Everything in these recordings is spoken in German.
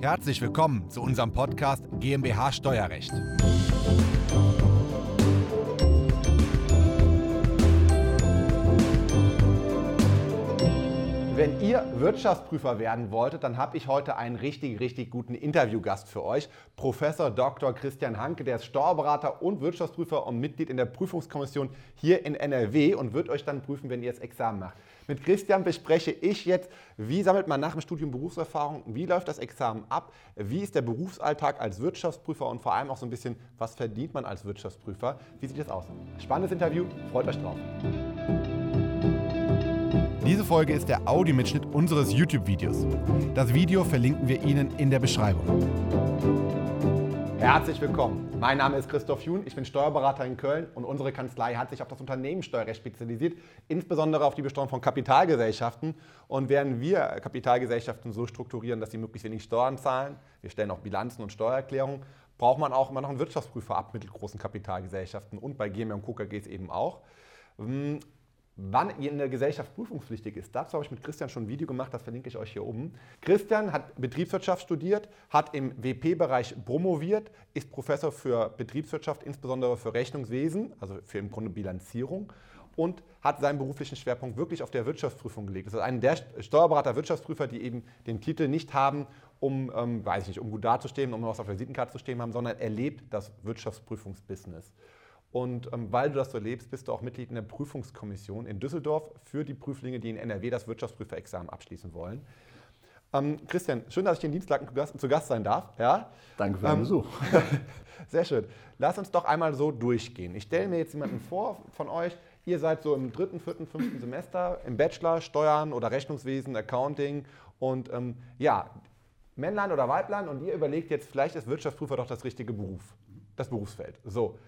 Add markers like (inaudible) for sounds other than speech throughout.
Herzlich willkommen zu unserem Podcast GmbH Steuerrecht. Wenn ihr Wirtschaftsprüfer werden wolltet, dann habe ich heute einen richtig, richtig guten Interviewgast für euch. Professor Dr. Christian Hanke, der ist Steuerberater und Wirtschaftsprüfer und Mitglied in der Prüfungskommission hier in NRW und wird euch dann prüfen, wenn ihr das Examen macht. Mit Christian bespreche ich jetzt, wie sammelt man nach dem Studium Berufserfahrung, wie läuft das Examen ab, wie ist der Berufsalltag als Wirtschaftsprüfer und vor allem auch so ein bisschen, was verdient man als Wirtschaftsprüfer, wie sieht das aus. Spannendes Interview, freut euch drauf. Diese Folge ist der Audiomitschnitt unseres YouTube-Videos. Das Video verlinken wir Ihnen in der Beschreibung. Herzlich willkommen. Mein Name ist Christoph Jun, ich bin Steuerberater in Köln und unsere Kanzlei hat sich auf das Unternehmenssteuerrecht spezialisiert, insbesondere auf die Besteuerung von Kapitalgesellschaften. Und während wir Kapitalgesellschaften so strukturieren, dass sie möglichst wenig Steuern zahlen, wir stellen auch Bilanzen und Steuererklärungen, braucht man auch immer noch einen Wirtschaftsprüfer ab mittelgroßen Kapitalgesellschaften und bei GmbH und KKGs eben auch. Wann in der Gesellschaft prüfungspflichtig ist. Dazu habe ich mit Christian schon ein Video gemacht, das verlinke ich euch hier oben. Christian hat Betriebswirtschaft studiert, hat im WP-Bereich promoviert, ist Professor für Betriebswirtschaft, insbesondere für Rechnungswesen, also für im Grunde Bilanzierung und hat seinen beruflichen Schwerpunkt wirklich auf der Wirtschaftsprüfung gelegt. Das ist einer der Steuerberater Wirtschaftsprüfer, die eben den Titel nicht haben, um, ähm, weiß ich nicht, um gut dazustehen, um was auf der Visitenkarte zu stehen haben, sondern er lebt das Wirtschaftsprüfungsbusiness. Und ähm, weil du das so lebst, bist du auch Mitglied in der Prüfungskommission in Düsseldorf für die Prüflinge, die in NRW das Wirtschaftsprüferexamen abschließen wollen. Ähm, Christian, schön, dass ich den Dienstag zu Gast sein darf. Ja? Danke für den ähm, Besuch. (laughs) Sehr schön. Lass uns doch einmal so durchgehen. Ich stelle mir jetzt jemanden vor von euch. Ihr seid so im dritten, vierten, fünften Semester im Bachelor, Steuern oder Rechnungswesen, Accounting. Und ähm, ja, Männlein oder Weiblein. Und ihr überlegt jetzt, vielleicht ist Wirtschaftsprüfer doch das richtige Beruf, das Berufsfeld. So.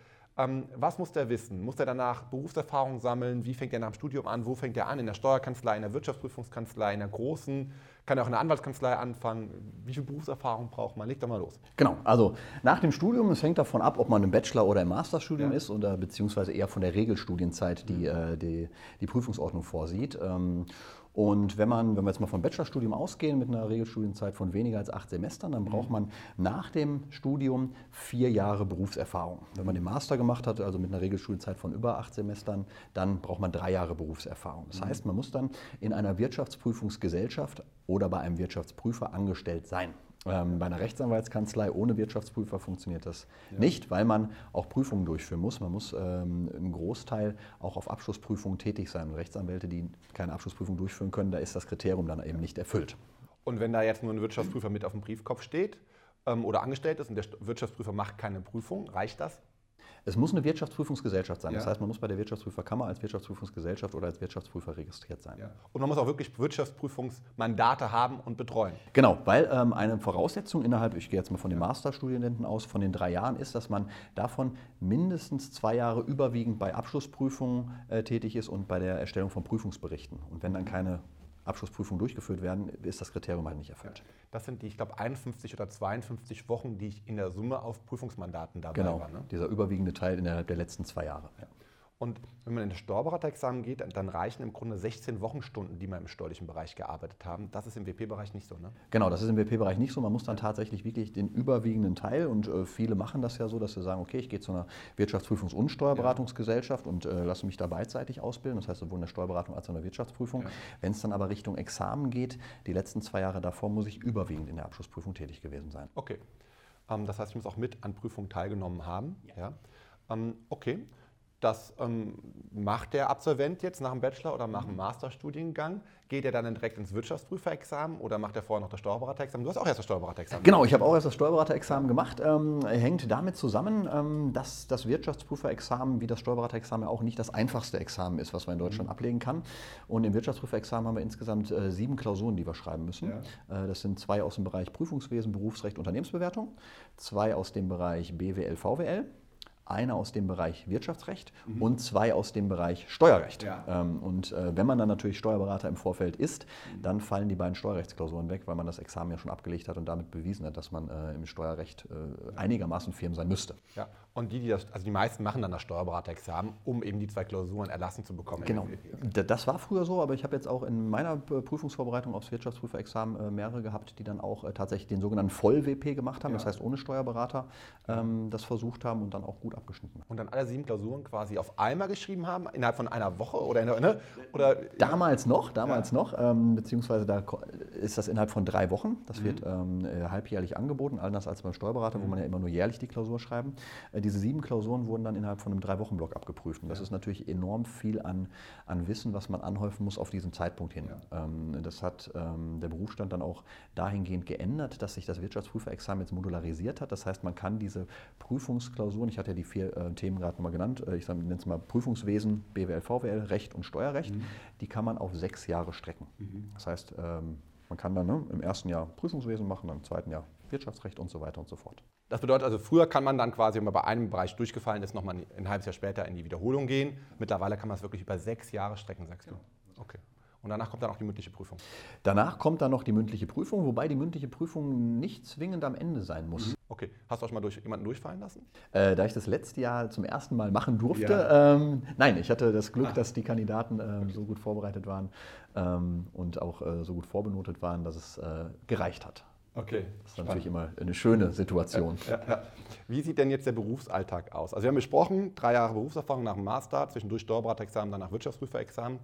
Ähm, was muss der wissen? Muss er danach Berufserfahrung sammeln? Wie fängt er nach dem Studium an? Wo fängt er an? In der Steuerkanzlei, in der Wirtschaftsprüfungskanzlei, in der großen? Kann er auch in der Anwaltskanzlei anfangen? Wie viel Berufserfahrung braucht man? Leg doch mal los. Genau, also nach dem Studium, es hängt davon ab, ob man im Bachelor- oder im Masterstudium ja. ist, oder beziehungsweise eher von der Regelstudienzeit, die mhm. die, die Prüfungsordnung vorsieht. Ähm, und wenn, man, wenn wir jetzt mal vom Bachelorstudium ausgehen mit einer Regelstudienzeit von weniger als acht Semestern, dann braucht mhm. man nach dem Studium vier Jahre Berufserfahrung. Wenn man den Master gemacht hat, also mit einer Regelstudienzeit von über acht Semestern, dann braucht man drei Jahre Berufserfahrung. Das mhm. heißt, man muss dann in einer Wirtschaftsprüfungsgesellschaft oder bei einem Wirtschaftsprüfer angestellt sein. Ähm, bei einer Rechtsanwaltskanzlei ohne Wirtschaftsprüfer funktioniert das ja. nicht, weil man auch Prüfungen durchführen muss. Man muss ähm, im Großteil auch auf Abschlussprüfungen tätig sein. Und Rechtsanwälte, die keine Abschlussprüfung durchführen können, da ist das Kriterium dann eben nicht erfüllt. Und wenn da jetzt nur ein Wirtschaftsprüfer mit auf dem Briefkopf steht ähm, oder angestellt ist und der Wirtschaftsprüfer macht keine Prüfung, reicht das? Es muss eine Wirtschaftsprüfungsgesellschaft sein. Ja. Das heißt, man muss bei der Wirtschaftsprüferkammer als Wirtschaftsprüfungsgesellschaft oder als Wirtschaftsprüfer registriert sein. Ja. Und man muss auch wirklich Wirtschaftsprüfungsmandate haben und betreuen. Genau, weil ähm, eine Voraussetzung innerhalb, ich gehe jetzt mal von den Masterstudienenden aus, von den drei Jahren ist, dass man davon mindestens zwei Jahre überwiegend bei Abschlussprüfungen äh, tätig ist und bei der Erstellung von Prüfungsberichten. Und wenn dann keine Abschlussprüfungen durchgeführt werden, ist das Kriterium halt nicht erfüllt. Das sind die, ich glaube, 51 oder 52 Wochen, die ich in der Summe auf Prüfungsmandaten dabei genau, war. Genau, dieser überwiegende Teil innerhalb der letzten zwei Jahre. Ja. Und wenn man in das Steuerberaterexamen geht, dann reichen im Grunde 16 Wochenstunden, die man im steuerlichen Bereich gearbeitet haben. Das ist im WP-Bereich nicht so, ne? Genau, das ist im WP-Bereich nicht so. Man muss dann tatsächlich wirklich den überwiegenden Teil und äh, viele machen das ja so, dass sie sagen, okay, ich gehe zu einer Wirtschaftsprüfungs- und Steuerberatungsgesellschaft ja. und äh, lasse mich da beidseitig ausbilden. Das heißt sowohl in der Steuerberatung als auch in der Wirtschaftsprüfung. Ja. Wenn es dann aber Richtung Examen geht, die letzten zwei Jahre davor muss ich überwiegend in der Abschlussprüfung tätig gewesen sein. Okay. Ähm, das heißt, ich muss auch mit an Prüfungen teilgenommen haben. Ja. Ähm, okay. Das ähm, macht der Absolvent jetzt nach dem Bachelor oder nach dem mhm. Masterstudiengang. Geht er dann direkt ins Wirtschaftsprüferexamen oder macht er vorher noch das Steuerberaterexamen? Du hast auch erst das Steuerberaterexamen Genau, ich habe auch erst das Steuerberaterexamen gemacht. Ähm, hängt damit zusammen, ähm, dass das Wirtschaftsprüferexamen wie das Steuerberaterexamen auch nicht das einfachste Examen ist, was man in Deutschland mhm. ablegen kann. Und im Wirtschaftsprüferexamen haben wir insgesamt äh, sieben Klausuren, die wir schreiben müssen. Ja. Äh, das sind zwei aus dem Bereich Prüfungswesen, Berufsrecht, Unternehmensbewertung, zwei aus dem Bereich BWL, VWL einer aus dem Bereich Wirtschaftsrecht mhm. und zwei aus dem Bereich Steuerrecht. Ja. Ähm, und äh, wenn man dann natürlich Steuerberater im Vorfeld ist, mhm. dann fallen die beiden Steuerrechtsklausuren weg, weil man das Examen ja schon abgelegt hat und damit bewiesen hat, dass man äh, im Steuerrecht äh, einigermaßen firm sein müsste. Ja. Und die, die das, also die meisten machen dann das Steuerberaterexamen, um eben die zwei Klausuren erlassen zu bekommen. Genau. Das war früher so, aber ich habe jetzt auch in meiner Prüfungsvorbereitung aufs Wirtschaftsprüferexamen äh, mehrere gehabt, die dann auch äh, tatsächlich den sogenannten Voll-WP gemacht haben, ja. das heißt ohne Steuerberater ähm, das versucht haben und dann auch gut abgeschnitten haben. Und dann alle sieben Klausuren quasi auf einmal geschrieben haben, innerhalb von einer Woche oder, in, ne? oder Damals noch, damals ja. noch, ähm, beziehungsweise da ist das innerhalb von drei Wochen. Das mhm. wird ähm, äh, halbjährlich angeboten, anders als beim Steuerberater, mhm. wo man ja immer nur jährlich die Klausur schreiben. Äh, diese sieben Klausuren wurden dann innerhalb von einem Drei-Wochen-Block abgeprüft. Und das ja. ist natürlich enorm viel an, an Wissen, was man anhäufen muss auf diesen Zeitpunkt hin. Ja. Ähm, das hat ähm, der Berufsstand dann auch dahingehend geändert, dass sich das Wirtschaftsprüferexamen jetzt modularisiert hat. Das heißt, man kann diese Prüfungsklausuren, ich hatte ja die vier äh, Themen gerade nochmal genannt, äh, ich nenne es mal Prüfungswesen, BWL, VWL, Recht und Steuerrecht, mhm. die kann man auf sechs Jahre strecken. Mhm. Das heißt, ähm, man kann dann ne, im ersten Jahr Prüfungswesen machen, dann im zweiten Jahr Wirtschaftsrecht und so weiter und so fort. Das bedeutet also, früher kann man dann quasi, wenn man bei einem Bereich durchgefallen ist, nochmal ein halbes Jahr später in die Wiederholung gehen. Mittlerweile kann man es wirklich über sechs Jahre strecken, sagst du. Okay. Und danach kommt dann auch die mündliche Prüfung. Danach kommt dann noch die mündliche Prüfung, wobei die mündliche Prüfung nicht zwingend am Ende sein muss. Mhm. Okay. Hast du auch schon mal durch, jemanden durchfallen lassen? Äh, da ich das letzte Jahr zum ersten Mal machen durfte, ja. ähm, nein, ich hatte das Glück, ah. dass die Kandidaten okay. so gut vorbereitet waren ähm, und auch äh, so gut vorbenotet waren, dass es äh, gereicht hat. Okay. Das ist Spannend. natürlich immer eine schöne Situation. Ja, ja. Wie sieht denn jetzt der Berufsalltag aus? Also wir haben besprochen, drei Jahre Berufserfahrung nach dem Master, zwischendurch Steuerberaterexamen, danach Wirtschaftsprüferexamen.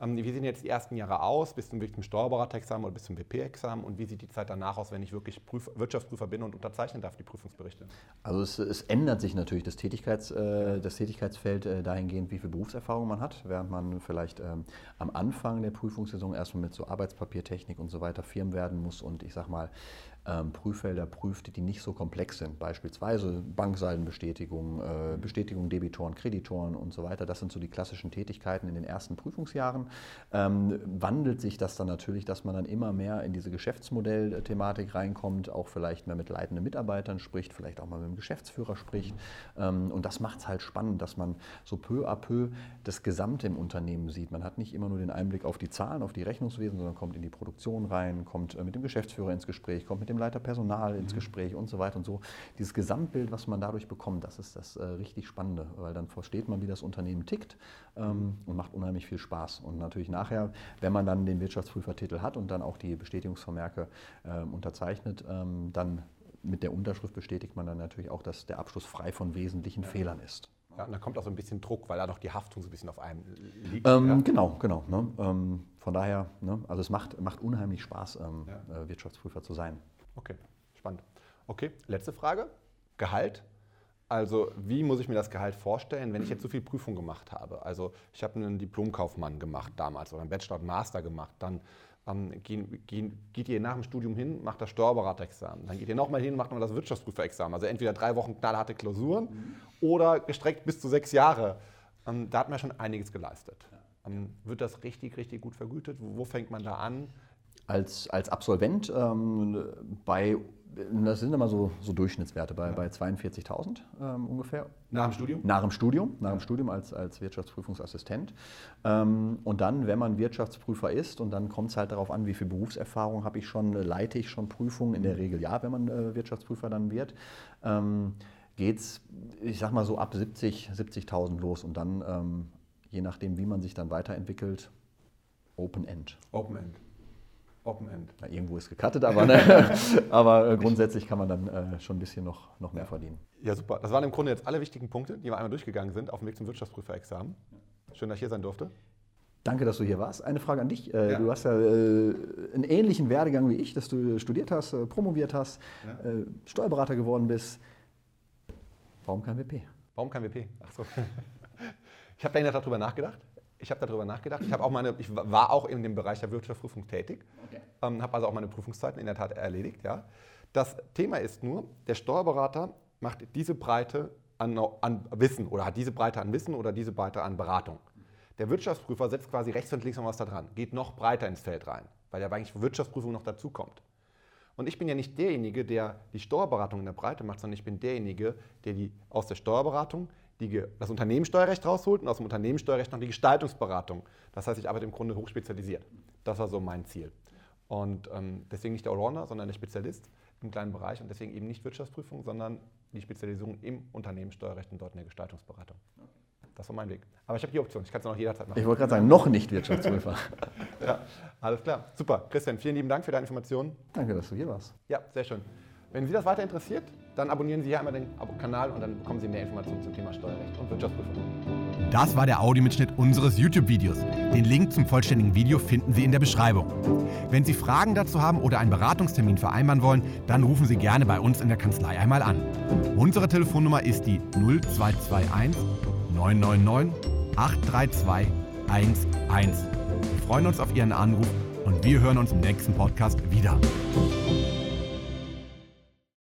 Ähm, wie sehen jetzt die ersten Jahre aus, bis zum, Steuerberaterexamen oder bis zum WP-Examen und wie sieht die Zeit danach aus, wenn ich wirklich Prüf Wirtschaftsprüfer bin und unterzeichnen darf, die Prüfungsberichte? Also es, es ändert sich natürlich das, Tätigkeits, äh, das Tätigkeitsfeld äh, dahingehend, wie viel Berufserfahrung man hat, während man vielleicht ähm, am Anfang der Prüfungssaison erstmal mit so Arbeitspapiertechnik und so weiter firm werden muss und ich sag mal, Prüffelder prüft, die nicht so komplex sind. Beispielsweise Banksaldenbestätigung, äh, Bestätigung Debitoren, Kreditoren und so weiter. Das sind so die klassischen Tätigkeiten in den ersten Prüfungsjahren. Ähm, wandelt sich das dann natürlich, dass man dann immer mehr in diese Geschäftsmodellthematik reinkommt, auch vielleicht mehr mit leitenden Mitarbeitern spricht, vielleicht auch mal mit dem Geschäftsführer spricht. Ähm, und das macht es halt spannend, dass man so peu à peu das Gesamte im Unternehmen sieht. Man hat nicht immer nur den Einblick auf die Zahlen, auf die Rechnungswesen, sondern kommt in die Produktion rein, kommt äh, mit dem Geschäftsführer ins Gespräch, kommt mit dem Leiter Personal ins mhm. Gespräch und so weiter und so. Dieses Gesamtbild, was man dadurch bekommt, das ist das äh, richtig Spannende, weil dann versteht man, wie das Unternehmen tickt ähm, und macht unheimlich viel Spaß. Und natürlich nachher, wenn man dann den Wirtschaftsprüfertitel hat und dann auch die Bestätigungsvermerke äh, unterzeichnet, ähm, dann mit der Unterschrift bestätigt man dann natürlich auch, dass der Abschluss frei von wesentlichen ja. Fehlern ist. Ja, und da kommt auch so ein bisschen Druck, weil da noch die Haftung so ein bisschen auf einem liegt. Ähm, ja? Genau, genau. Ne? Ähm, von daher, ne? also es macht, macht unheimlich Spaß, ähm, ja. äh, Wirtschaftsprüfer zu sein. Okay, spannend. Okay, letzte Frage. Gehalt. Also wie muss ich mir das Gehalt vorstellen, wenn ich jetzt so viel Prüfung gemacht habe? Also ich habe einen Diplomkaufmann gemacht damals oder einen Bachelor und Master gemacht. Dann ähm, gehen, gehen, geht ihr nach dem Studium hin, macht das Steuerberaterexamen. Dann geht ihr nochmal hin, macht nochmal das Wirtschaftsprüferexamen. Also entweder drei Wochen knallharte Klausuren mhm. oder gestreckt bis zu sechs Jahre. Ähm, da hat man schon einiges geleistet. Ja. Wird das richtig, richtig gut vergütet? Wo, fängt man da an? als, als Absolvent ähm, bei, das sind immer so, so Durchschnittswerte, bei, ja. bei 42.000 ähm, ungefähr. Nach dem Studium? Nach dem Studium, nach dem Studium als, als Wirtschaftsprüfungsassistent. Ähm, und dann, wenn man Wirtschaftsprüfer ist, und dann kommt es halt darauf an, wie viel Berufserfahrung habe ich schon, leite ich schon Prüfungen, in der Regel ja, wenn man äh, Wirtschaftsprüfer dann wird, ähm, geht es, ich sag mal so ab 70, 70.000 los und dann, ähm, je nachdem, wie man sich dann weiterentwickelt, Open End. Open End. Open End. Na, irgendwo ist gecuttet, aber, ne? (laughs) aber äh, grundsätzlich kann man dann äh, schon ein bisschen noch, noch mehr verdienen. Ja, super. Das waren im Grunde jetzt alle wichtigen Punkte, die wir einmal durchgegangen sind auf dem Weg zum Wirtschaftsprüferexamen. Schön, dass ich hier sein durfte. Danke, dass du hier warst. Eine Frage an dich. Äh, ja. Du hast ja äh, einen ähnlichen Werdegang wie ich, dass du studiert hast, promoviert hast, ja. Steuerberater geworden bist. Warum kein WP? Warum kein WP? Ach so. (laughs) Ich habe da darüber nachgedacht ich habe darüber nachgedacht. Ich, auch meine, ich war auch in dem Bereich der Wirtschaftsprüfung tätig, okay. ähm, habe also auch meine Prüfungszeiten in der Tat erledigt. Ja. Das Thema ist nur, der Steuerberater macht diese Breite an, an, Wissen oder hat diese Breite an Wissen oder diese Breite an Beratung. Der Wirtschaftsprüfer setzt quasi rechts und links noch was da dran, geht noch breiter ins Feld rein, weil ja eigentlich Wirtschaftsprüfung noch dazukommt. Und ich bin ja nicht derjenige, der die Steuerberatung in der Breite macht, sondern ich bin derjenige, der die aus der Steuerberatung die, das Unternehmenssteuerrecht rausholt und aus dem Unternehmenssteuerrecht noch die Gestaltungsberatung. Das heißt, ich arbeite im Grunde hochspezialisiert. Das war so mein Ziel. Und ähm, deswegen nicht der Allrounder, sondern der Spezialist im kleinen Bereich und deswegen eben nicht Wirtschaftsprüfung, sondern die Spezialisierung im Unternehmenssteuerrecht und dort in der Gestaltungsberatung. Das war mein Weg. Aber ich habe die Option, ich kann es noch jederzeit machen. Ich wollte gerade sagen, noch nicht Wirtschaftsprüfer. (laughs) ja, alles klar. Super. Christian, vielen lieben Dank für deine Informationen. Danke, dass du hier warst. Ja, sehr schön. Wenn Sie das weiter interessiert, dann abonnieren Sie hier einmal den Kanal und dann bekommen Sie mehr Informationen zum Thema Steuerrecht und Wirtschaftsprüfung. Das war der Audiomitschnitt unseres YouTube-Videos. Den Link zum vollständigen Video finden Sie in der Beschreibung. Wenn Sie Fragen dazu haben oder einen Beratungstermin vereinbaren wollen, dann rufen Sie gerne bei uns in der Kanzlei einmal an. Unsere Telefonnummer ist die 0221 999 832 11. Wir freuen uns auf Ihren Anruf und wir hören uns im nächsten Podcast wieder.